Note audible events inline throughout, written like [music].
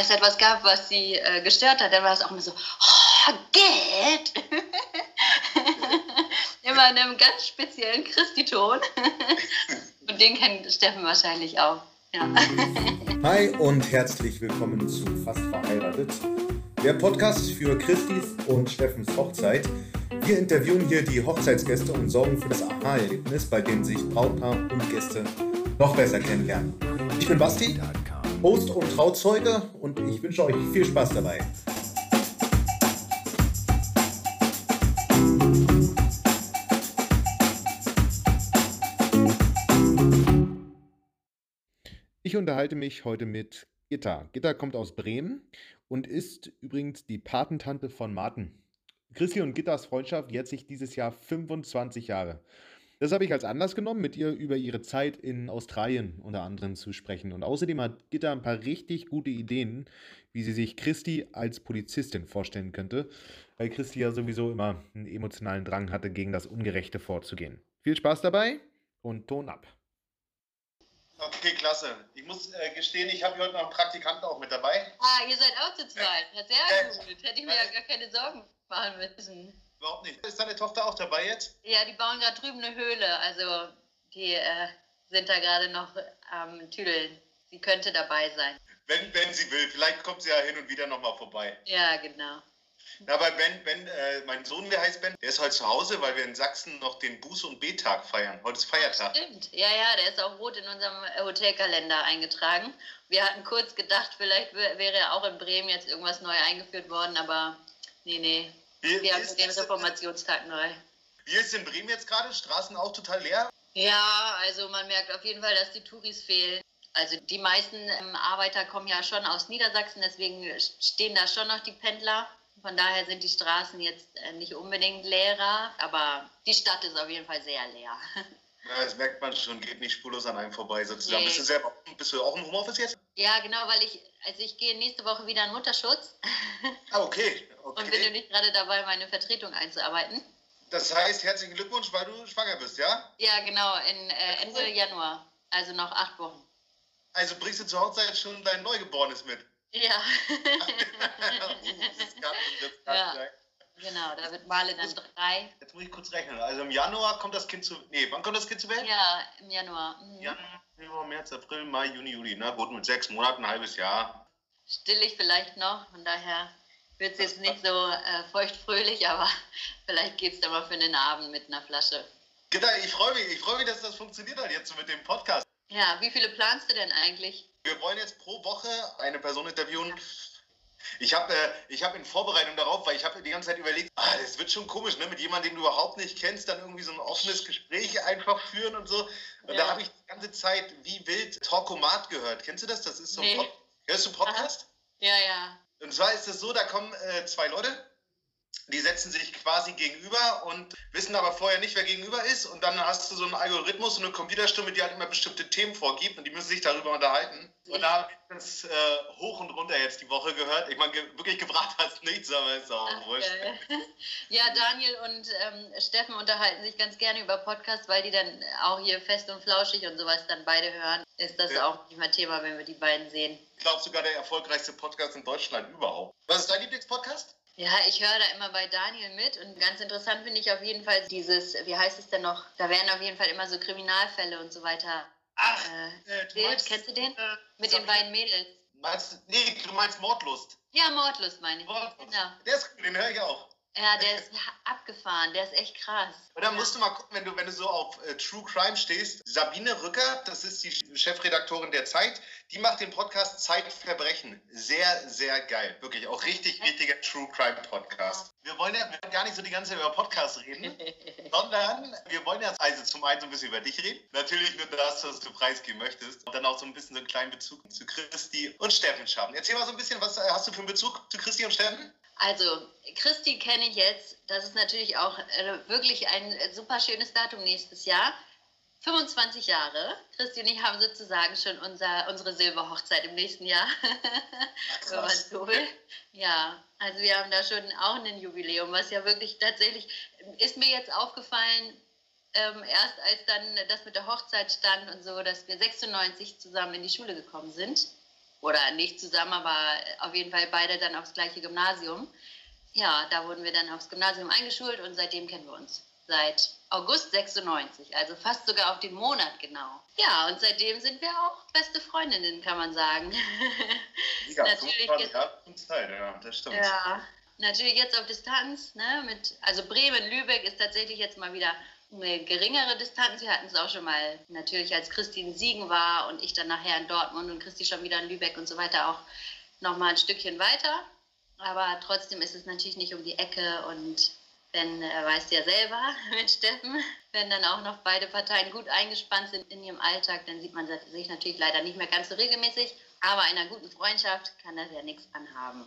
es etwas gab, was sie äh, gestört hat, dann war es auch immer so, oh, Geld! [laughs] immer in einem ganz speziellen Christi-Ton. [laughs] Und den kennt Steffen wahrscheinlich auch. Ja. [laughs] Hi und herzlich willkommen zu Fast Verheiratet, der Podcast für Christis und Steffens Hochzeit. Wir interviewen hier die Hochzeitsgäste und sorgen für das Aha-Erlebnis, bei dem sich Brautpaar und Gäste noch besser kennenlernen. Ich bin Basti Host und Trauzeuge und ich wünsche euch viel Spaß dabei. Ich unterhalte mich heute mit Gitta. Gitta kommt aus Bremen und ist übrigens die Patentante von Martin. Chrissy und Gittas Freundschaft jährt sich dieses Jahr 25 Jahre. Das habe ich als Anlass genommen, mit ihr über ihre Zeit in Australien unter anderem zu sprechen. Und außerdem hat Gitta ein paar richtig gute Ideen, wie sie sich Christi als Polizistin vorstellen könnte, weil Christi ja sowieso immer einen emotionalen Drang hatte, gegen das Ungerechte vorzugehen. Viel Spaß dabei und Ton ab. Okay, klasse. Ich muss äh, gestehen, ich habe heute noch einen Praktikanten auch mit dabei. Ah, ihr seid auch zu zweit. Ja, sehr äh, gut. Hätte ich mir ja gar keine Sorgen machen müssen. Überhaupt nicht. Ist deine Tochter auch dabei jetzt? Ja, die bauen gerade drüben eine Höhle. Also die äh, sind da gerade noch am ähm, Tüdeln. Sie könnte dabei sein. Wenn, wenn sie will. Vielleicht kommt sie ja hin und wieder nochmal vorbei. Ja, genau. Aber Ben, Ben äh, mein Sohn, der heißt Ben, der ist heute zu Hause, weil wir in Sachsen noch den Buß- und B-Tag feiern. Heute ist Feiertag. Stimmt, ja, ja, der ist auch rot in unserem Hotelkalender eingetragen. Wir hatten kurz gedacht, vielleicht wäre auch in Bremen jetzt irgendwas neu eingeführt worden, aber nee, nee, wie, wir haben den Reformationstag neu. Wie ist in Bremen jetzt gerade? Straßen auch total leer? Ja, also man merkt auf jeden Fall, dass die Touris fehlen. Also die meisten ähm, Arbeiter kommen ja schon aus Niedersachsen, deswegen stehen da schon noch die Pendler. Von daher sind die Straßen jetzt äh, nicht unbedingt leerer, aber die Stadt ist auf jeden Fall sehr leer. [laughs] Ja, das merkt man schon, geht nicht spurlos an einem vorbei sozusagen. Nee. Bist, du selber, bist du auch im Homeoffice jetzt? Ja, genau, weil ich, also ich gehe nächste Woche wieder in Mutterschutz. Ah, okay. okay. Und bin nämlich gerade dabei, meine Vertretung einzuarbeiten. Das heißt, herzlichen Glückwunsch, weil du schwanger bist, ja? Ja, genau, in äh, Ende Januar. Also noch acht Wochen. Also bringst du zur Hochzeit schon dein Neugeborenes mit? Ja. [laughs] das kann, das kann ja. Sein. Genau, da wird Male dann drei. Jetzt muss ich kurz rechnen. Also im Januar kommt das Kind zu. Nee, wann kommt das Kind zur Welt? Ja, im Januar. Mhm. Januar, Februar, März, April, Mai, Juni, Juli. Na gut, mit sechs Monaten, ein halbes Jahr. Still ich vielleicht noch, von daher wird es jetzt nicht so äh, feuchtfröhlich, aber [laughs] vielleicht geht es dann mal für einen Abend mit einer Flasche. Genau, ich freue mich, ich freue mich, dass das funktioniert hat jetzt mit dem Podcast. Ja, wie viele planst du denn eigentlich? Wir wollen jetzt pro Woche eine Person interviewen. Ja ich habe äh, hab in Vorbereitung darauf, weil ich habe die ganze Zeit überlegt, ah, das wird schon komisch, ne? mit jemandem, den du überhaupt nicht kennst, dann irgendwie so ein offenes Gespräch einfach führen und so. Und ja. da habe ich die ganze Zeit wie wild Talkomat gehört. Kennst du das? Das ist so ein nee. Pod Hörst du Podcast? Ja, ja. Und zwar ist es so, da kommen äh, zwei Leute die setzen sich quasi gegenüber und wissen aber vorher nicht, wer gegenüber ist. Und dann hast du so einen Algorithmus, so eine Computerstimme, die halt immer bestimmte Themen vorgibt und die müssen sich darüber unterhalten. Und da habe ich das äh, hoch und runter jetzt die Woche gehört. Ich meine, ge wirklich gebracht hast nichts, aber ist auch Ach, wurscht. [laughs] Ja, Daniel und ähm, Steffen unterhalten sich ganz gerne über Podcasts, weil die dann auch hier fest und flauschig und sowas dann beide hören. Ist das ja. auch nicht mal Thema, wenn wir die beiden sehen. Ich glaube sogar der erfolgreichste Podcast in Deutschland überhaupt. Was ist dein Lieblingspodcast? Ja, ich höre da immer bei Daniel mit und ganz interessant finde ich auf jeden Fall dieses, wie heißt es denn noch? Da werden auf jeden Fall immer so Kriminalfälle und so weiter. Ach, äh, du meinst, kennst du den? Äh, Mit den beiden Mädels. Meinst, nee, du meinst Mordlust. Ja, Mordlust meine ich. Mordlust. Genau. Der ist, den höre ich auch. Ja, der ist abgefahren, der ist echt krass. Und dann musst du mal gucken, wenn du, wenn du so auf äh, True Crime stehst. Sabine Rücker, das ist die Chefredaktorin der Zeit, die macht den Podcast Zeitverbrechen. Sehr, sehr geil. Wirklich, auch richtig, richtiger True Crime Podcast. Wir wollen ja gar nicht so die ganze Zeit über Podcasts reden, [laughs] sondern wir wollen jetzt also zum einen so ein bisschen über dich reden. Natürlich nur das, was du preisgeben möchtest. Und dann auch so ein bisschen so einen kleinen Bezug zu Christi und Steffen schaffen. Erzähl mal so ein bisschen, was hast du für einen Bezug zu Christi und Steffen? Also, Christi kenne ich jetzt. Das ist natürlich auch äh, wirklich ein äh, super schönes Datum nächstes Jahr. 25 Jahre. Christi und ich haben sozusagen schon unser, unsere Silberhochzeit im nächsten Jahr. [laughs] Wenn man so will. Ja, also wir haben da schon auch ein Jubiläum, was ja wirklich tatsächlich, ist mir jetzt aufgefallen, ähm, erst als dann das mit der Hochzeit stand und so, dass wir 96 zusammen in die Schule gekommen sind. Oder nicht zusammen, aber auf jeden Fall beide dann aufs gleiche Gymnasium. Ja, da wurden wir dann aufs Gymnasium eingeschult und seitdem kennen wir uns. Seit August 96, also fast sogar auf den Monat genau. Ja, und seitdem sind wir auch beste Freundinnen, kann man sagen. [laughs] Ja, natürlich jetzt, Zeit, ja, das stimmt. Ja, natürlich jetzt auf Distanz, ne, mit, also Bremen, Lübeck ist tatsächlich jetzt mal wieder eine geringere Distanz. Wir hatten es auch schon mal natürlich, als Christine Siegen war und ich dann nachher in Dortmund und Christi schon wieder in Lübeck und so weiter auch noch mal ein Stückchen weiter. Aber trotzdem ist es natürlich nicht um die Ecke und wenn, er weiß ja selber [laughs] mit Steffen, wenn dann auch noch beide Parteien gut eingespannt sind in ihrem Alltag, dann sieht man sich natürlich leider nicht mehr ganz so regelmäßig. Aber in einer guten Freundschaft kann das ja nichts anhaben.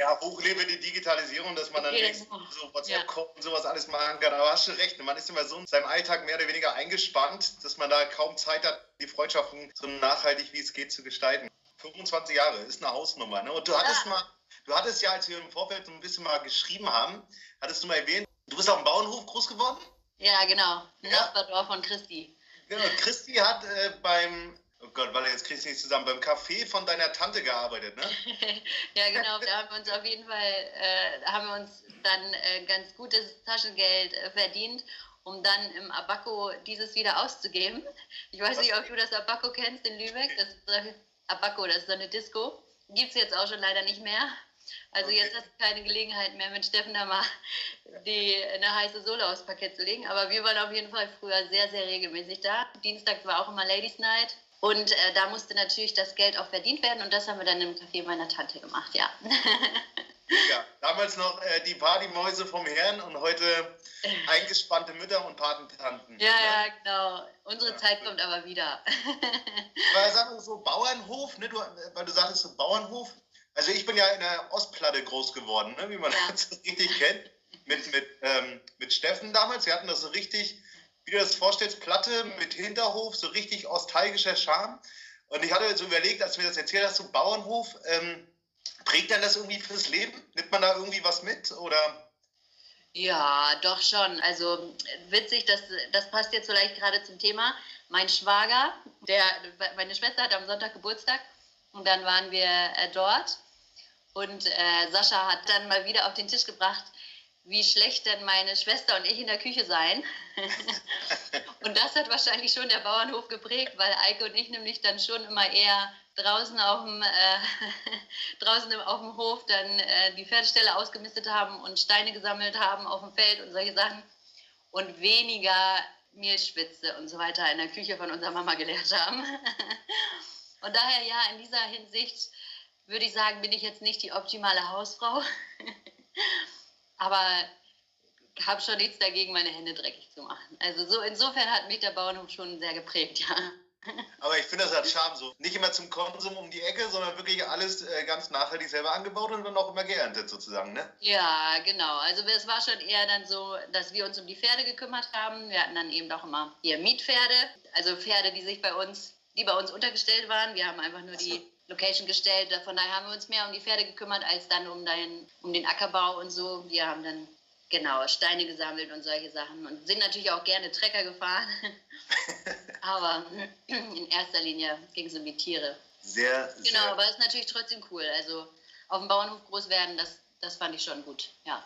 Ja, hochlebe die Digitalisierung, dass man dann okay, so WhatsApp ja. und sowas alles machen kann. Aber hast du recht, man ist immer so in seinem Alltag mehr oder weniger eingespannt, dass man da kaum Zeit hat, die Freundschaften so nachhaltig wie es geht zu gestalten. 25 Jahre ist eine Hausnummer. Ne? Und du hattest ja. mal, du hattest ja, als wir im Vorfeld so ein bisschen mal geschrieben haben, hattest du mal erwähnt, du bist auf dem Bauernhof groß geworden? Ja, genau. Ja? Nachbardorf von Christi. Genau, Christi hat äh, beim Oh Gott, weil jetzt kriegst du nicht zusammen. Beim Café von deiner Tante gearbeitet, ne? [laughs] ja, genau. Da haben wir uns auf jeden Fall, äh, haben wir uns dann äh, ganz gutes Taschengeld äh, verdient, um dann im Abaco dieses wieder auszugeben. Ich weiß Was? nicht, ob du das Abaco kennst in Lübeck. Das ist, Abaco, das ist so eine Disco. Gibt es jetzt auch schon leider nicht mehr. Also okay. jetzt hast du keine Gelegenheit mehr, mit Steffen da mal [laughs] die, eine heiße Sohle aufs Parkett zu legen. Aber wir waren auf jeden Fall früher sehr, sehr regelmäßig da. Dienstag war auch immer Ladies Night. Und äh, da musste natürlich das Geld auch verdient werden und das haben wir dann im Café meiner Tante gemacht, ja. ja, damals noch äh, die Partymäuse vom Herrn und heute [laughs] eingespannte Mütter und Patentanten. Ja, ne? ja, genau. Unsere ja. Zeit kommt aber wieder. aber sag mal so, Bauernhof, ne, du, weil du sagtest so Bauernhof. Also ich bin ja in der Ostplatte groß geworden, ne, wie man ja. das [laughs] richtig kennt. Mit, mit, ähm, mit Steffen damals. Wir hatten das so richtig wie du das vorstellst, Platte mit Hinterhof, so richtig nostalgischer Charme. Und ich hatte so überlegt, als du mir das erzählt hast, so Bauernhof, ähm, prägt dann das irgendwie fürs Leben? Nimmt man da irgendwie was mit oder? Ja, doch schon. Also witzig, das, das passt jetzt vielleicht gerade zum Thema. Mein Schwager, der, meine Schwester hat am Sonntag Geburtstag und dann waren wir äh, dort und äh, Sascha hat dann mal wieder auf den Tisch gebracht, wie schlecht denn meine Schwester und ich in der Küche seien. [laughs] und das hat wahrscheinlich schon der Bauernhof geprägt, weil Eike und ich nämlich dann schon immer eher draußen auf dem, äh, [laughs] draußen auf dem Hof dann äh, die Pferdestelle ausgemistet haben und Steine gesammelt haben auf dem Feld und solche Sachen und weniger Mehlschwitze und so weiter in der Küche von unserer Mama gelernt haben. [laughs] und daher ja, in dieser Hinsicht würde ich sagen, bin ich jetzt nicht die optimale Hausfrau. Aber habe schon nichts dagegen, meine Hände dreckig zu machen. Also so insofern hat mich der Bauernhof schon sehr geprägt, ja. [laughs] Aber ich finde, das hat Charme so. Nicht immer zum Konsum um die Ecke, sondern wirklich alles äh, ganz nachhaltig selber angebaut und dann auch immer geerntet sozusagen, ne? Ja, genau. Also es war schon eher dann so, dass wir uns um die Pferde gekümmert haben. Wir hatten dann eben auch immer hier Mietpferde, also Pferde, die sich bei uns, die bei uns untergestellt waren. Wir haben einfach nur die Location gestellt. Von daher haben wir uns mehr um die Pferde gekümmert, als dann um, den, um den Ackerbau und so. Wir haben dann genau Steine gesammelt und solche Sachen und sind natürlich auch gerne Trecker gefahren. [laughs] aber in erster Linie ging es um die Tiere. Sehr, sehr. Genau, aber es ist natürlich trotzdem cool. Also auf dem Bauernhof groß werden, das, das fand ich schon gut, ja.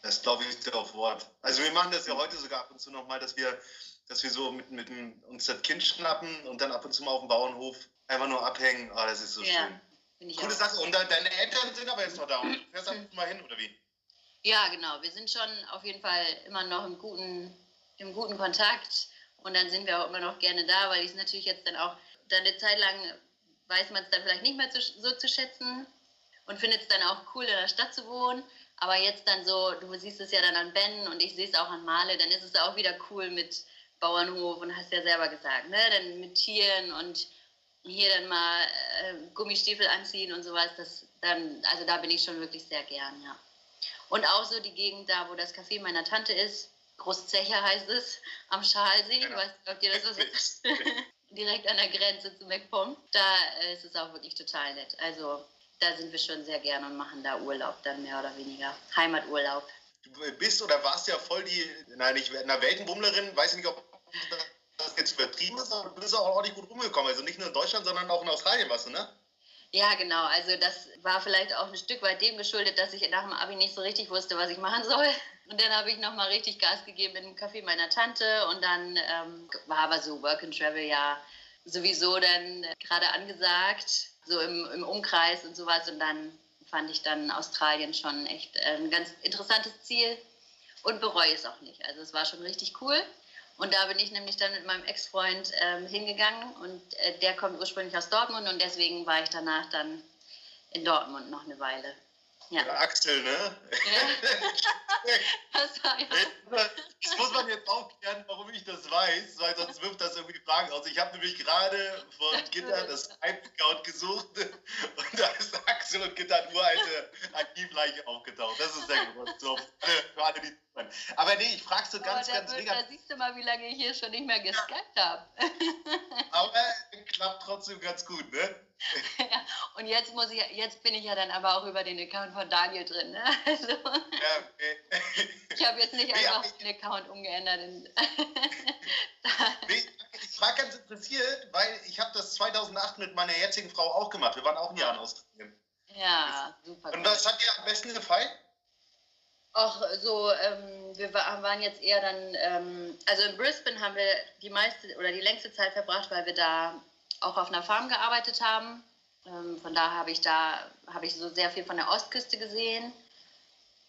Das glaube ich dir auf Wort. Also wir machen das ja heute sogar ab und zu nochmal, dass wir, dass wir so mit, mit uns das Kind schnappen und dann ab und zu mal auf dem Bauernhof Einfach nur abhängen, oh, das ist so ja, schön. Coole Sache. Und deine Eltern sind aber jetzt noch da und du fährst [laughs] ab mal hin, oder wie? Ja, genau. Wir sind schon auf jeden Fall immer noch im guten, im guten Kontakt. Und dann sind wir auch immer noch gerne da, weil ich es natürlich jetzt dann auch, dann eine Zeit lang weiß man es dann vielleicht nicht mehr zu, so zu schätzen und findet es dann auch cool, in der Stadt zu wohnen. Aber jetzt dann so, du siehst es ja dann an Ben und ich sehe es auch an Male, dann ist es auch wieder cool mit Bauernhof und hast ja selber gesagt, ne? Dann mit Tieren und hier dann mal äh, Gummistiefel anziehen und sowas, das dann, also da bin ich schon wirklich sehr gern, ja. Und auch so die Gegend da, wo das Café meiner Tante ist, Großzecher heißt es, am Schalsee, genau. ich weiß nicht, ob dir das was ist, [laughs] direkt an der Grenze zu MacPom, da äh, ist es auch wirklich total nett. Also da sind wir schon sehr gern und machen da Urlaub dann mehr oder weniger, Heimaturlaub. Du bist oder warst ja voll die, nein, ich eine Weltenbummlerin, weiß nicht, ob das jetzt übertrieben ist, aber du bist auch ordentlich gut rumgekommen. Also nicht nur in Deutschland, sondern auch in Australien warst du, ne? Ja, genau. Also das war vielleicht auch ein Stück weit dem geschuldet, dass ich nach dem Abi nicht so richtig wusste, was ich machen soll. Und dann habe ich nochmal richtig Gas gegeben in dem Café meiner Tante. Und dann ähm, war aber so Work and Travel ja sowieso dann gerade angesagt, so im, im Umkreis und sowas. Und dann fand ich dann Australien schon echt äh, ein ganz interessantes Ziel und bereue es auch nicht. Also es war schon richtig cool. Und da bin ich nämlich dann mit meinem Ex-Freund ähm, hingegangen und äh, der kommt ursprünglich aus Dortmund und deswegen war ich danach dann in Dortmund noch eine Weile. Ja. Der Axel, ne? Ja. [laughs] das, ja. muss man jetzt aufklären, warum ich das weiß, weil sonst wirft das irgendwie Fragen aus. Ich habe nämlich gerade von Gitter [laughs] das Skype-Account gesucht und da ist Axel und Gitter nur alte Archivleiche aufgetaucht. Das ist der [laughs] Grund. So, für alle, die aber nee, ich frage so ganz, oh, ganz wird, Da siehst du mal, wie lange ich hier schon nicht mehr geskypt habe. aber klappt trotzdem ganz gut, ne? Ja, [laughs] und jetzt muss ich, jetzt bin ich ja dann aber auch über den Account von Daniel drin. Ne? [laughs] Also, ja, okay. [laughs] ich habe jetzt nicht nee, einfach ich, den Account umgeändert. nee, ich frage ganz interessiert, weil ich habe das 2008 mit meiner jetzigen Frau auch gemacht. Wir waren auch ein Jahr in Australien. Ja, super. Und was hat dir am besten gefallen? Ach, so, ähm, wir waren jetzt eher dann, ähm, also in Brisbane haben wir die meiste oder die längste Zeit verbracht, weil wir da auch auf einer Farm gearbeitet haben. Ähm, von daher habe ich da, habe ich so sehr viel von der Ostküste gesehen.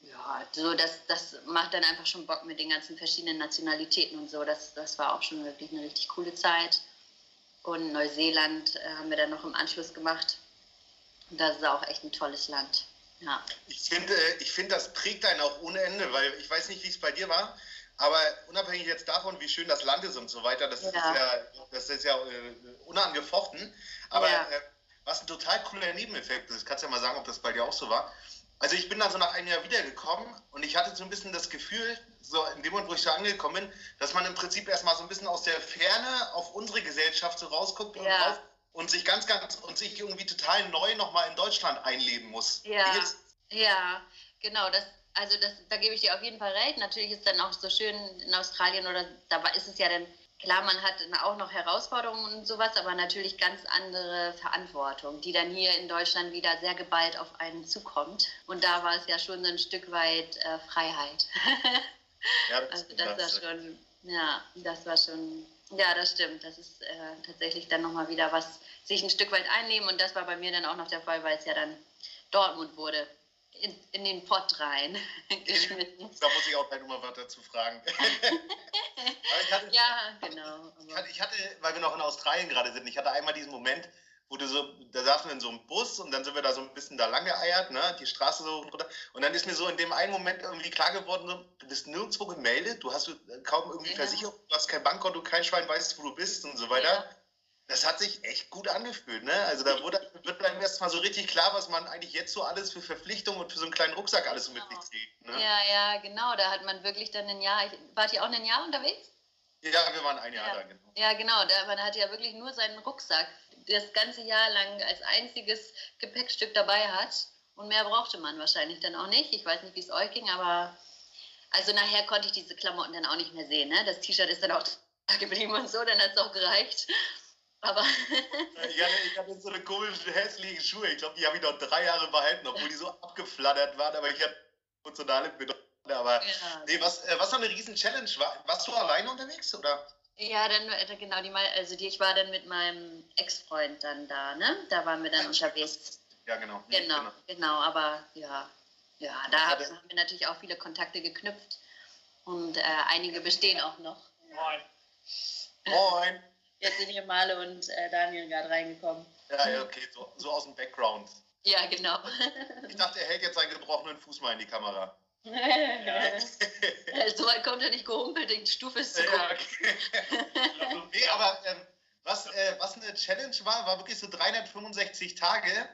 Ja, so das, das macht dann einfach schon Bock mit den ganzen verschiedenen Nationalitäten und so. Das, das war auch schon wirklich eine richtig coole Zeit. Und Neuseeland äh, haben wir dann noch im Anschluss gemacht. Und das ist auch echt ein tolles Land. Ja. Ich finde, äh, ich find, das prägt einen auch ohne Ende, weil ich weiß nicht, wie es bei dir war, aber unabhängig jetzt davon, wie schön das Land ist und so weiter, das ja. ist ja, das ist ja äh, unangefochten. Aber ja. äh, was ein total cooler Nebeneffekt ist, kannst du ja mal sagen, ob das bei dir auch so war. Also ich bin da so nach einem Jahr wiedergekommen und ich hatte so ein bisschen das Gefühl, so in dem Moment, wo ich da angekommen bin, dass man im Prinzip erstmal so ein bisschen aus der Ferne auf unsere Gesellschaft so rausguckt und ja. und sich ganz, ganz und sich irgendwie total neu nochmal in Deutschland einleben muss. Ja, ja, genau. Das, also das, da gebe ich dir auf jeden Fall recht. Natürlich ist dann auch so schön in Australien oder da ist es ja dann klar, man hat auch noch Herausforderungen und sowas, aber natürlich ganz andere Verantwortung, die dann hier in Deutschland wieder sehr geballt auf einen zukommt. Und da war es ja schon so ein Stück weit äh, Freiheit. [laughs] ja, das also das war schon, ja, das war schon ja, das stimmt. Das ist äh, tatsächlich dann nochmal wieder was, sich ein Stück weit einnehmen. Und das war bei mir dann auch noch der Fall, weil es ja dann Dortmund wurde. In, in den Pott rein [laughs] geschnitten. Da muss ich auch gleich nochmal was dazu fragen. [laughs] hatte, ja, genau. Ich hatte, ich hatte, weil wir noch in Australien gerade sind, ich hatte einmal diesen Moment, wo du so, da saßen wir in so einem Bus und dann sind wir da so ein bisschen da lang geeiert, ne, die Straße so runter. Und dann ist mir so in dem einen Moment irgendwie klar geworden, so, du bist nirgendwo gemeldet, du hast kaum irgendwie ja. Versicherung, du hast kein Bankkonto, kein Schwein weiß, wo du bist und so weiter. Ja. Das hat sich echt gut angefühlt, ne? Also da wurde, wird einem erst mal so richtig klar, was man eigentlich jetzt so alles für Verpflichtungen und für so einen kleinen Rucksack alles so genau. mit sich zieht. Ne? Ja, ja, genau. Da hat man wirklich dann ein Jahr. Ich, wart ihr auch ein Jahr unterwegs? Ja, wir waren ein Jahr ja. da, genau. Ja, genau. Da, man hat ja wirklich nur seinen Rucksack das ganze Jahr lang als einziges Gepäckstück dabei hat. Und mehr brauchte man wahrscheinlich dann auch nicht. Ich weiß nicht, wie es euch ging, aber also nachher konnte ich diese Klamotten dann auch nicht mehr sehen. Ne? Das T-Shirt ist dann auch [laughs] da geblieben und so, dann hat es auch gereicht. Aber ich, hatte, ich hatte so eine komischen, hässlichen Schuhe. Ich glaube, die habe ich noch drei Jahre behalten, obwohl die so abgeflattert waren. Aber ich hatte emotionale Bedeutung. Aber ja. nee, was, äh, was noch eine riesen Challenge war. Warst du alleine unterwegs? Oder? Ja, dann äh, genau, die also die, ich war dann mit meinem Ex-Freund dann da, ne? Da waren wir dann unterwegs. Ja, genau. Genau, genau, genau aber ja, ja, da haben wir natürlich auch viele Kontakte geknüpft und äh, einige bestehen auch noch. Moin. Moin. Jetzt sind hier Male und äh, Daniel gerade reingekommen. Ja, ja, okay, so, so aus dem Background. Ja, genau. Ich dachte, er hält jetzt seinen gebrochenen Fuß mal in die Kamera. so weit kommt er nicht gehumpelt, die Stufe ist zu ja, okay. also, nee, aber ähm, was, äh, was eine Challenge war, war wirklich so 365 Tage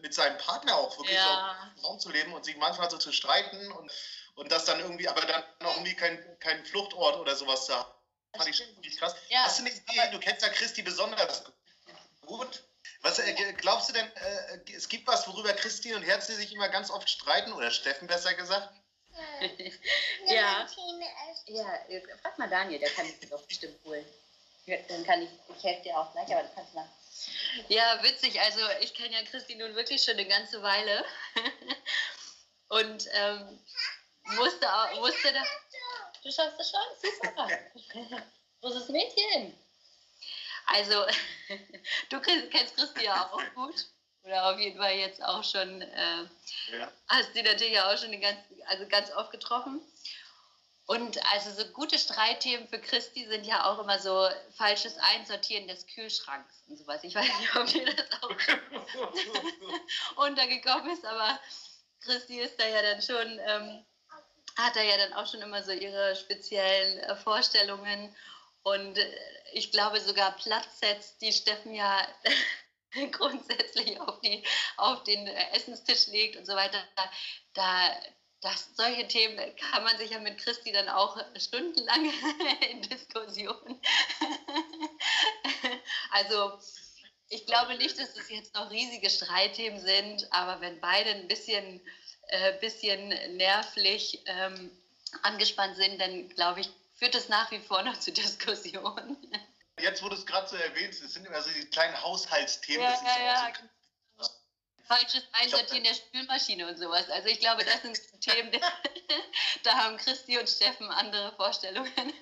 mit seinem Partner auch wirklich ja. so Raum zu leben und sich manchmal so zu streiten und, und das dann irgendwie, aber dann auch irgendwie kein, kein Fluchtort oder sowas zu haben. Fand ich richtig krass. Ja, Hast du eine Idee? Du kennst ja Christi besonders gut. Was äh, glaubst du denn, äh, es gibt was, worüber Christi und Herzi sich immer ganz oft streiten, oder Steffen besser gesagt? ja. ja, frag mal Daniel, der kann dich doch bestimmt holen. Dann kann ich, ich helfe dir auch gleich, aber du kannst mal. Ja, witzig. Also ich kenne ja Christi nun wirklich schon eine ganze Weile. [laughs] Und ähm, musste, auch, musste da... Du schaffst das schon? Super. [laughs] Großes Mädchen. Also, [laughs] du kennst Christi ja auch gut. Oder auf jeden Fall jetzt auch schon, äh, ja. hast sie natürlich auch schon ganz, also ganz oft getroffen. Und also so gute Streitthemen für Christi sind ja auch immer so falsches Einsortieren des Kühlschranks und sowas. Ich weiß nicht, ob dir das auch [laughs] untergekommen ist, aber Christi ist da ja dann schon, ähm, hat da ja dann auch schon immer so ihre speziellen äh, Vorstellungen. Und äh, ich glaube sogar Platzsets, die Steffen ja [laughs] grundsätzlich auf, die, auf den äh, Essenstisch legt und so weiter. Da, das, solche Themen kann man sich ja mit Christi dann auch stundenlang [laughs] in Diskussionen. [laughs] also ich glaube nicht, dass es jetzt noch riesige Streitthemen sind, aber wenn beide ein bisschen, äh, bisschen nervlich ähm, angespannt sind, dann glaube ich, führt es nach wie vor noch zu Diskussionen. Jetzt, wo du es gerade so erwähnst, es sind immer so die kleinen Haushaltsthemen. Ja, ja, ja. So falsches Einsortieren der Spülmaschine und sowas. Also ich glaube, das sind Themen, [laughs] da haben Christi und Steffen andere Vorstellungen. [laughs] [laughs]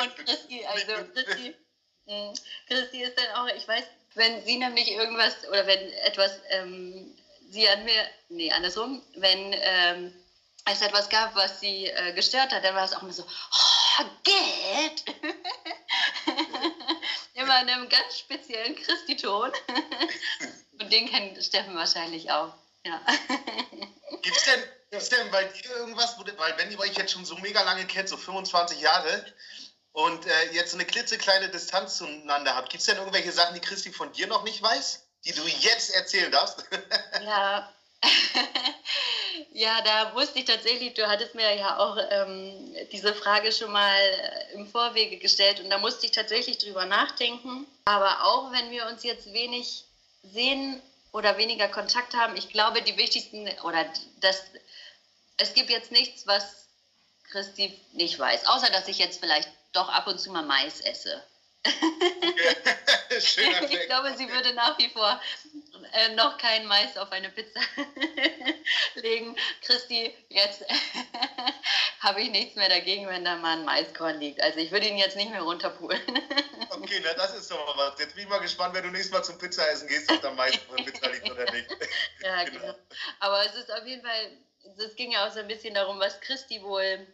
und Christi, also Christi, Christi ist dann auch, ich weiß, wenn sie nämlich irgendwas oder wenn etwas ähm, sie an mir, nee, andersrum, wenn ähm, es etwas gab, was sie äh, gestört hat, dann war es auch immer so, oh, Geld! [laughs] immer in einem ganz speziellen Christi-Ton. [laughs] Und den kennt Steffen wahrscheinlich auch. Ja. [laughs] Gibt es denn, gibt's denn bei dir irgendwas, weil wenn ihr euch jetzt schon so mega lange kennt, so 25 Jahre, und äh, jetzt eine klitzekleine Distanz zueinander habt, gibt es denn irgendwelche Sachen, die Christi von dir noch nicht weiß, die du jetzt erzählen darfst? [laughs] ja. [laughs] ja, da wusste ich tatsächlich, du hattest mir ja auch ähm, diese Frage schon mal äh, im Vorwege gestellt und da musste ich tatsächlich drüber nachdenken. Aber auch wenn wir uns jetzt wenig sehen oder weniger Kontakt haben, ich glaube, die wichtigsten oder das, es gibt jetzt nichts, was Christi nicht weiß, außer dass ich jetzt vielleicht doch ab und zu mal Mais esse. [laughs] [laughs] ich glaube, sie würde nach wie vor äh, noch keinen Mais auf eine Pizza [laughs] legen. Christi, jetzt habe ich nichts mehr dagegen, wenn da mal ein Maiskorn liegt. Also ich würde ihn jetzt nicht mehr runterpulen. okay, na das ist doch mal was. Jetzt bin ich mal gespannt, wenn du nächstes Mal zum Pizza essen gehst, ob da Mais auf der Pizza liegt oder nicht. ja, genau. genau. Aber es ist auf jeden Fall, es ging ja auch so ein bisschen darum, was Christi wohl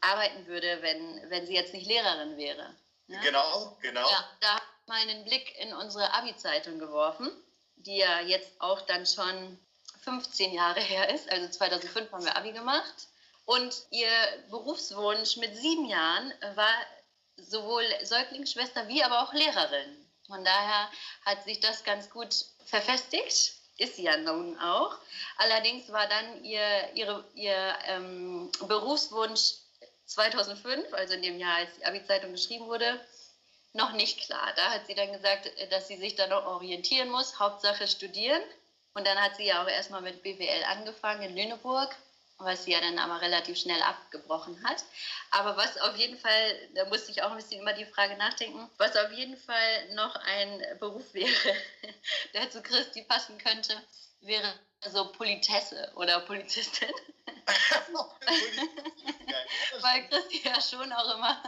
arbeiten würde, wenn, wenn sie jetzt nicht Lehrerin wäre. Ne? Genau, genau. Ja, da habe ich mal einen Blick in unsere Abi-Zeitung geworfen, die ja jetzt auch dann schon 15 Jahre [laughs] her ist. Also 2005 haben wir Abi gemacht. Und ihr Berufswunsch mit sieben Jahren war sowohl Säuglingsschwester wie aber auch Lehrerin. Von daher hat sich das ganz gut verfestigt ist sie ja nun auch. Allerdings war dann ihr, ihre, ihr ähm, Berufswunsch 2005, also in dem Jahr, als die Abi-Zeitung geschrieben wurde, noch nicht klar. Da hat sie dann gesagt, dass sie sich da noch orientieren muss, Hauptsache studieren. Und dann hat sie ja auch erstmal mit BWL angefangen in Lüneburg, was sie ja dann aber relativ schnell abgebrochen hat. Aber was auf jeden Fall, da musste ich auch ein bisschen immer die Frage nachdenken, was auf jeden Fall noch ein Beruf wäre, [laughs] der zu Christi passen könnte, wäre so Politesse oder Polizistin. [laughs] weil Christi ja schon auch immer,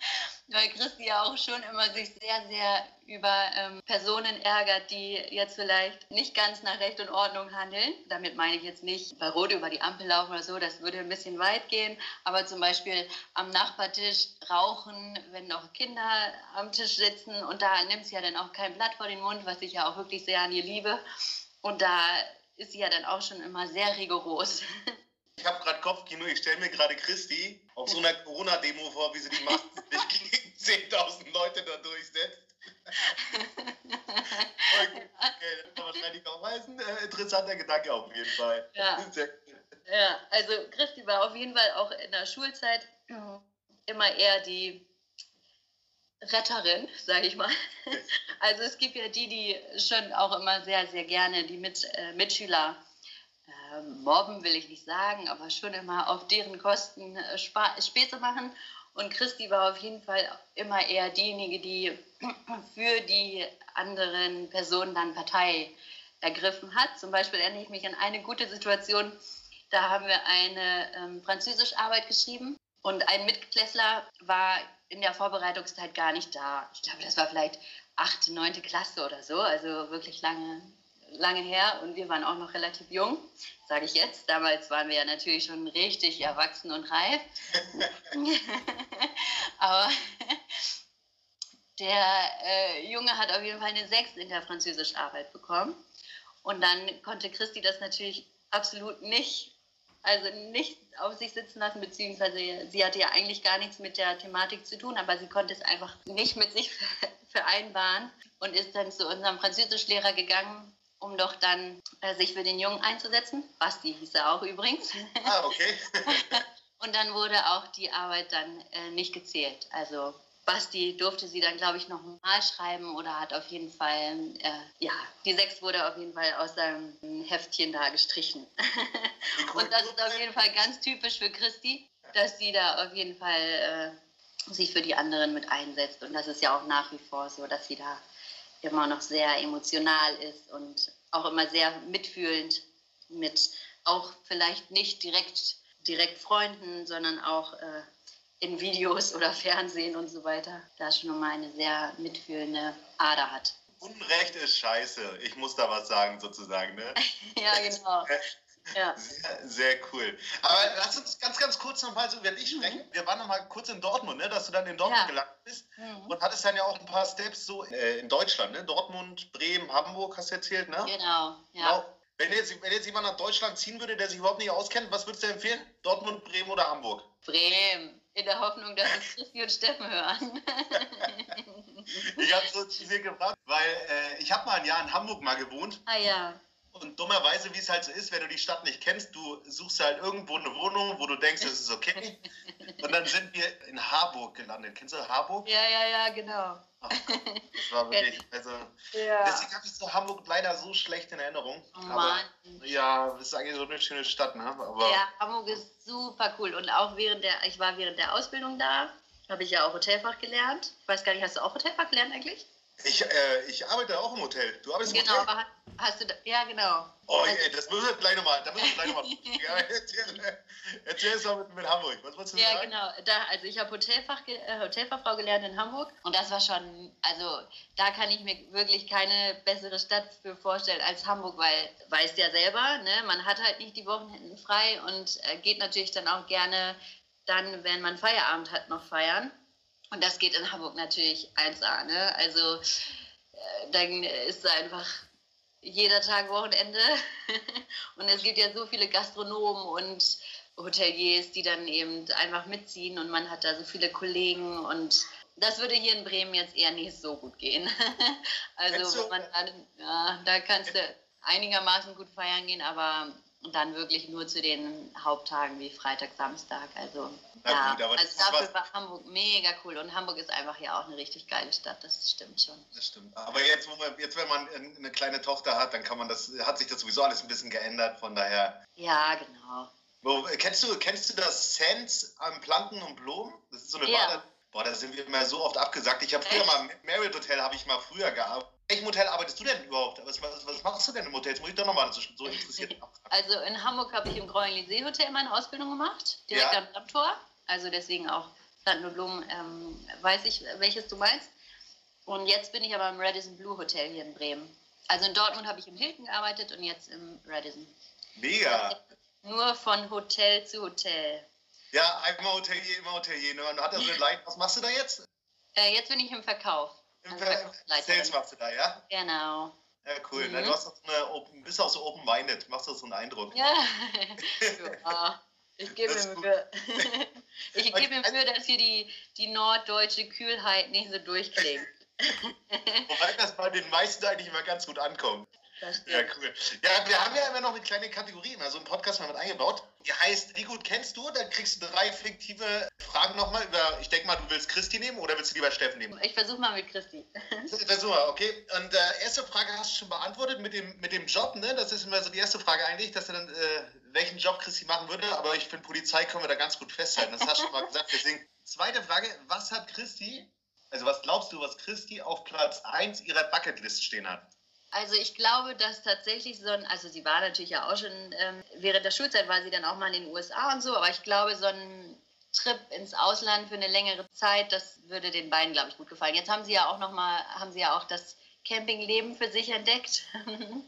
[laughs] weil Christi ja auch schon immer sich sehr, sehr über ähm, Personen ärgert, die jetzt vielleicht nicht ganz nach Recht und Ordnung handeln. Damit meine ich jetzt nicht bei Rot über die Ampel laufen oder so, das würde ein bisschen weit gehen, aber zum Beispiel am Nachbartisch rauchen, wenn noch Kinder am Tisch sitzen und da nimmt sie ja dann auch kein Blatt vor den Mund, was ich ja auch wirklich sehr an ihr liebe. Und da ist sie ja dann auch schon immer sehr rigoros. [laughs] Ich habe gerade Kopfkino, ich stelle mir gerade Christi auf so einer Corona-Demo vor, wie sie die Masken [laughs] sich gegen 10.000 Leute da durchsetzt. okay, das kann wahrscheinlich auch heißen. Äh, interessanter Gedanke auf jeden Fall. Ja. ja, also Christi war auf jeden Fall auch in der Schulzeit immer eher die Retterin, sage ich mal. Also es gibt ja die, die schon auch immer sehr, sehr gerne die Mit, äh, Mitschüler äh, mobben, will ich nicht sagen, aber schon immer auf deren Kosten äh, Späße machen. Und Christi war auf jeden Fall immer eher diejenige, die [clears throat] für die anderen Personen dann Partei ergriffen hat. Zum Beispiel erinnere ich mich an eine gute Situation. Da haben wir eine ähm, Französischarbeit geschrieben und ein Mitklässler war in der Vorbereitungszeit gar nicht da. Ich glaube, das war vielleicht achte, neunte Klasse oder so, also wirklich lange, lange her und wir waren auch noch relativ jung, sage ich jetzt. Damals waren wir ja natürlich schon richtig erwachsen und reif. [laughs] Aber der äh, Junge hat auf jeden Fall eine 6 in der Französischarbeit bekommen. Und dann konnte Christi das natürlich absolut nicht, also nicht auf sich sitzen lassen, beziehungsweise sie hatte ja eigentlich gar nichts mit der Thematik zu tun, aber sie konnte es einfach nicht mit sich [laughs] vereinbaren und ist dann zu unserem Französischlehrer gegangen, um doch dann äh, sich für den Jungen einzusetzen. Basti hieß er auch übrigens. Ah, okay. [laughs] und dann wurde auch die Arbeit dann äh, nicht gezählt. Also Basti durfte sie dann, glaube ich, noch mal schreiben oder hat auf jeden Fall, äh, ja, die sechs wurde auf jeden Fall aus seinem Heftchen da gestrichen. [laughs] Und das ist auf jeden Fall ganz typisch für Christi, dass sie da auf jeden Fall äh, sich für die anderen mit einsetzt. Und das ist ja auch nach wie vor so, dass sie da immer noch sehr emotional ist und auch immer sehr mitfühlend mit auch vielleicht nicht direkt, direkt Freunden, sondern auch äh, in Videos oder Fernsehen und so weiter, da schon mal eine sehr mitfühlende Ader hat. Unrecht ist scheiße. Ich muss da was sagen, sozusagen. Ne? [laughs] ja, genau. Ja. Sehr, sehr, cool. Aber lass uns ganz, ganz kurz nochmal so über dich mhm. sprechen. Mhm. Wir waren nochmal kurz in Dortmund, ne? dass du dann in Dortmund ja. gelandet bist mhm. und hattest dann ja auch ein paar Steps so äh, in Deutschland, ne? Dortmund, Bremen, Hamburg hast du erzählt, ne? Genau, ja. Genau. Wenn jetzt, wenn jetzt jemand nach Deutschland ziehen würde, der sich überhaupt nicht auskennt, was würdest du empfehlen? Dortmund, Bremen oder Hamburg? Bremen in der Hoffnung, dass es Christi und Steffen hören. [laughs] ich habe so zu dir gefragt, weil äh, ich habe mal ein Jahr in Hamburg mal gewohnt. Ah ja. Und dummerweise, wie es halt so ist, wenn du die Stadt nicht kennst, du suchst halt irgendwo eine Wohnung, wo du denkst, das ist okay. [laughs] Und dann sind wir in Harburg gelandet. Kennst du Harburg? Ja, ja, ja, genau. Ach Gott, das war wirklich, [laughs] also, ja. deswegen habe ich so Hamburg leider so schlecht in Erinnerung. Oh Mann. Aber, ja, das ist eigentlich so eine schöne Stadt, ne? Aber, ja, Hamburg ist super cool. Und auch während der, ich war während der Ausbildung da, habe ich ja auch Hotelfach gelernt. Ich weiß gar nicht, hast du auch Hotelfach gelernt eigentlich? Ich, äh, ich arbeite auch im Hotel. Du arbeitest genau, im Hotel? aber hast du da, ja genau. Oh, also, ey, das müssen wir gleich nochmal, da müssen wir gleich nochmal. [laughs] ja, erzähl, erzähl es mal mit, mit, Hamburg. Was wolltest du ja, sagen? Ja, genau. Da, also ich habe Hotelfach, äh, Hotelfachfrau gelernt in Hamburg und das war schon, also da kann ich mir wirklich keine bessere Stadt für vorstellen als Hamburg, weil, weißt ja selber, ne, man hat halt nicht die Wochenenden frei und äh, geht natürlich dann auch gerne dann, wenn man Feierabend hat, noch feiern. Und das geht in Hamburg natürlich 1A. Ne? Also äh, dann ist einfach jeder Tag Wochenende. [laughs] und es gibt ja so viele Gastronomen und Hoteliers, die dann eben einfach mitziehen und man hat da so viele Kollegen und das würde hier in Bremen jetzt eher nicht so gut gehen. [laughs] also man ja, da kannst du einigermaßen gut feiern gehen, aber dann wirklich nur zu den Haupttagen wie Freitag, Samstag. Also, ja, gut, also dafür war Hamburg mega cool und Hamburg ist einfach ja auch eine richtig geile Stadt, das stimmt schon. Das stimmt. Aber jetzt, wo man, jetzt wenn man eine kleine Tochter hat, dann kann man das, hat sich das sowieso alles ein bisschen geändert, von daher. Ja, genau. Wo, kennst, du, kennst du das Sands am Planten und Blumen? Das ist so eine ja. Bade. Boah, da sind wir immer so oft abgesagt. Ich habe früher mal im Marriott Hotel habe ich mal früher gearbeitet welchem Hotel arbeitest du denn überhaupt? Was, was, was, machst du denn im Hotel? Jetzt muss ich doch nochmal so, so interessiert [laughs] Also in Hamburg habe ich im Grand Elysée Hotel meine Ausbildung gemacht, direkt ja. am Dammtor. Also deswegen auch und Blumen, ähm, weiß ich, welches du meinst. Und jetzt bin ich aber im Radisson Blue Hotel hier in Bremen. Also in Dortmund habe ich im Hilton gearbeitet und jetzt im Radisson. Mega! Nur von Hotel zu Hotel. Ja, einmal Hotelier, immer Hotelier. Man hat das so Leid. Was machst du da jetzt? Äh, jetzt bin ich im Verkauf. Sales machst du da, ja? Genau. Ja, cool. Mhm. Na, du hast auch eine Open, bist auch so open-minded, machst du so einen Eindruck. Ja, [laughs] ja. ich gebe mir Mühe. [laughs] ich gebe mir Mühe, dass hier die, die norddeutsche Kühlheit nicht so durchklingt. Wobei das bei den meisten eigentlich immer ganz gut ankommt. Ja, cool. Ja, wir haben ja immer noch eine kleine Kategorie in so einen Podcast mal mit eingebaut. Die heißt, wie gut kennst du? Dann kriegst du drei fiktive Fragen nochmal über, ich denke mal, du willst Christi nehmen oder willst du lieber Steffen nehmen? Ich versuche mal mit Christi. Versuch mal, okay. Und äh, erste Frage hast du schon beantwortet mit dem, mit dem Job, ne? Das ist immer so die erste Frage eigentlich, dass du dann, äh, welchen Job Christi machen würde. Aber ich finde, Polizei können wir da ganz gut festhalten. Das hast du schon mal gesagt. Deswegen zweite Frage, was hat Christi, also was glaubst du, was Christi auf Platz 1 ihrer Bucketlist stehen hat? Also ich glaube, dass tatsächlich so ein, also sie war natürlich ja auch schon, ähm, während der Schulzeit war sie dann auch mal in den USA und so, aber ich glaube, so ein Trip ins Ausland für eine längere Zeit, das würde den beiden, glaube ich, gut gefallen. Jetzt haben sie ja auch noch mal, haben sie ja auch das Campingleben für sich entdeckt.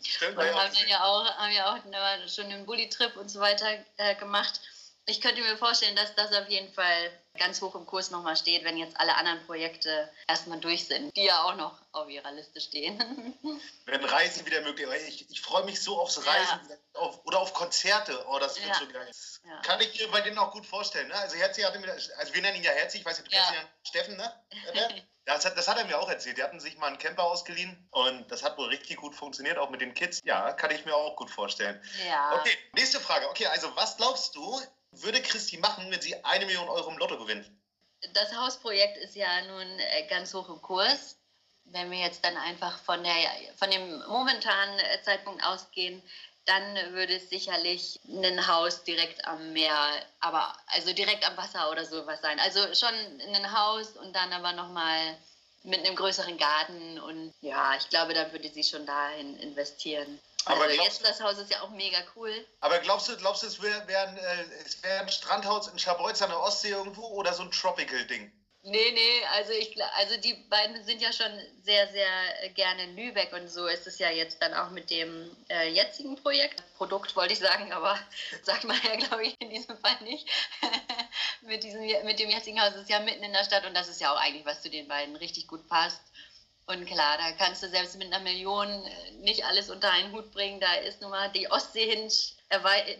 Stimmt, [laughs] und haben dann ja auch, haben ja auch schon einen Bulli-Trip und so weiter äh, gemacht. Ich könnte mir vorstellen, dass das auf jeden Fall ganz hoch im Kurs nochmal steht, wenn jetzt alle anderen Projekte erstmal durch sind, die ja auch noch auf ihrer Liste stehen. [laughs] Wenn Reisen wieder möglich ist. Ich, ich freue mich so aufs Reisen ja. auf, oder auf Konzerte. Oh, das wird ja. so geil. Ja. kann ich mir bei denen auch gut vorstellen. Ne? Also Herzi hatte mir, also wir nennen ihn ja Herzi, ich weiß nicht, du kennst ihn ja Steffen, ne? [laughs] Das hat, das hat er mir auch erzählt. Die hatten sich mal einen Camper ausgeliehen und das hat wohl richtig gut funktioniert, auch mit den Kids. Ja, kann ich mir auch gut vorstellen. Ja. Okay, nächste Frage. Okay, also was glaubst du, würde Christi machen, wenn sie eine Million Euro im Lotto gewinnt? Das Hausprojekt ist ja nun äh, ganz hoch im Kurs. Wenn wir jetzt dann einfach von, der, von dem momentanen äh, Zeitpunkt ausgehen, dann würde es sicherlich ein Haus direkt am Meer, aber also direkt am Wasser oder sowas sein. Also schon ein Haus und dann aber nochmal mit einem größeren Garten und ja, ich glaube, da würde sie schon dahin investieren. Aber also jetzt das Haus ist ja auch mega cool. Aber glaubst du, glaubst du, es wäre wär ein, äh, wär ein Strandhaus in Scharbeutz an der Ostsee irgendwo oder so ein Tropical-Ding? Nee, nee, also ich also die beiden sind ja schon sehr, sehr gerne in Lübeck und so ist es ja jetzt dann auch mit dem äh, jetzigen Projekt. Produkt wollte ich sagen, aber [laughs] sagt man ja, glaube ich, in diesem Fall nicht. [laughs] mit, diesem, mit dem jetzigen Haus ist ja mitten in der Stadt und das ist ja auch eigentlich, was zu den beiden richtig gut passt. Und klar, da kannst du selbst mit einer Million äh, nicht alles unter einen Hut bringen. Da ist nun mal die Ostsee hin,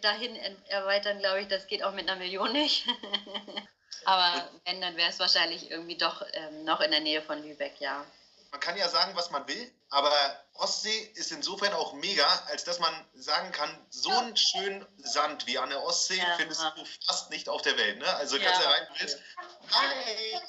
dahin erweitern, glaube ich, das geht auch mit einer Million nicht. [laughs] Aber wenn, dann wäre es wahrscheinlich irgendwie doch ähm, noch in der Nähe von Lübeck, ja. Man kann ja sagen, was man will, aber Ostsee ist insofern auch mega, als dass man sagen kann, so einen schönen Sand wie an der Ostsee ja. findest du fast nicht auf der Welt. Ne? Also kannst du ja rein willst. Hi!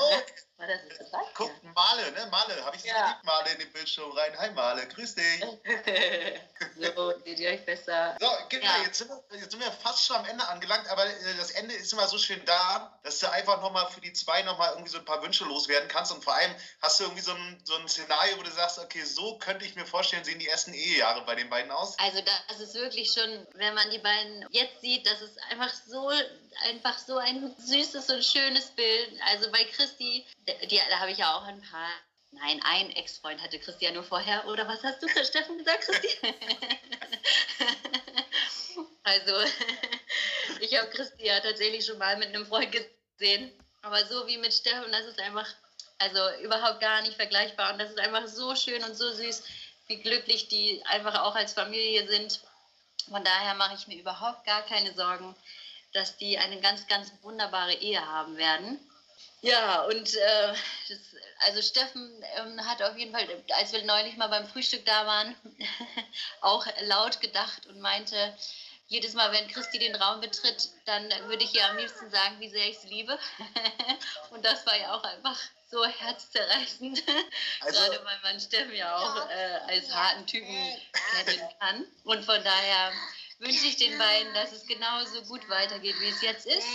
Oh, das ist das Guck, Male, ne? Male, habe ich ja. geliebt, Male in den Bildschirm rein. Hi Male, grüß dich. [laughs] so, seht ihr euch besser. So, genau, ja. jetzt, sind wir, jetzt sind wir fast schon am Ende angelangt, aber äh, das Ende ist immer so schön da, dass du einfach nochmal für die zwei nochmal irgendwie so ein paar Wünsche loswerden kannst und vor allem hast du irgendwie so ein, so ein Szenario, wo du sagst, okay, so könnte ich mir vorstellen, sehen die ersten Ehejahre bei den beiden aus. Also das ist wirklich schon, wenn man die beiden jetzt sieht, das ist einfach so, einfach so ein süßes und schönes Bild. Also bei Christi, die, da habe ich ja auch ein paar. Nein, ein Ex-Freund hatte Christian nur vorher. Oder was hast du, Steffen, gesagt, Christi? [laughs] also, [laughs] ich habe Christi ja tatsächlich schon mal mit einem Freund gesehen. Aber so wie mit Steffen, das ist einfach, also überhaupt gar nicht vergleichbar. Und das ist einfach so schön und so süß, wie glücklich die einfach auch als Familie sind. Von daher mache ich mir überhaupt gar keine Sorgen, dass die eine ganz, ganz wunderbare Ehe haben werden. Ja, und äh, das, also Steffen ähm, hat auf jeden Fall, als wir neulich mal beim Frühstück da waren, [laughs] auch laut gedacht und meinte, jedes Mal, wenn Christi den Raum betritt, dann würde ich ihr am liebsten sagen, wie sehr ich sie liebe. [laughs] und das war ja auch einfach so herzzerreißend. [laughs] Also, Gerade weil man Steffen ja auch äh, als harten Typen kennen kann. Und von daher wünsche ich den beiden, dass es genauso gut weitergeht, wie es jetzt ist.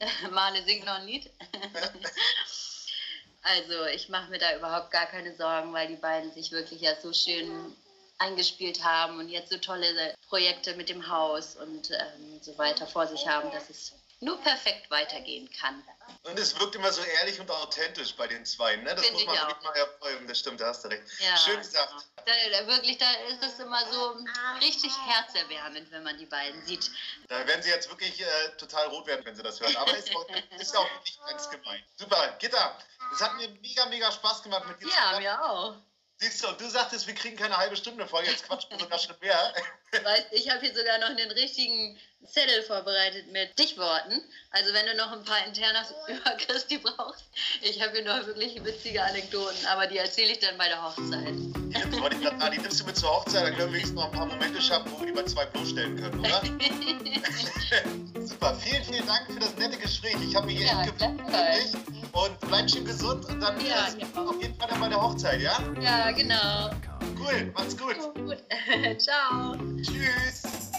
[laughs] Male singt noch ein Lied. [laughs] also ich mache mir da überhaupt gar keine Sorgen, weil die beiden sich wirklich ja so schön eingespielt haben und jetzt so tolle Projekte mit dem Haus und ähm, so weiter vor sich haben, dass es nur perfekt weitergehen kann. Und es wirkt immer so ehrlich und authentisch bei den zwei. Ne? Das Find muss man wirklich auch. mal hervorheben. Das stimmt, da hast du recht. Ja, Schön gesagt. Da, da, wirklich, da ist es immer so richtig herzerwärmend, wenn man die beiden sieht. Da werden sie jetzt wirklich äh, total rot werden, wenn sie das hören. Aber es ist, auch, [laughs] nicht ganz gemein. Super, Gitter, es hat mir mega, mega Spaß gemacht mit dir. Ja, mir auch. Siehst du, du sagtest, wir kriegen keine halbe Stunde voll, jetzt quatschen wir sogar schon mehr. Weißt, ich habe hier sogar noch einen richtigen Zettel vorbereitet mit Stichworten. Also wenn du noch ein paar Internas über Christi brauchst. Ich habe hier noch wirklich witzige Anekdoten, aber die erzähle ich dann bei der Hochzeit. Jetzt wollte ich gerade die nimmst du mit zur Hochzeit, dann können wir wenigstens noch ein paar Momente schaffen, wo wir die bei zwei bloßstellen können, oder? [laughs] Super, vielen, vielen Dank für das nette Gespräch. Ich habe mich hier ja, echt gefreut. Und bleib schön gesund und dann ja, ja. auf jeden Fall dann bei der Hochzeit, ja? Ja, genau. Cool, macht's gut. Gut. [laughs] Ciao. Tschüss.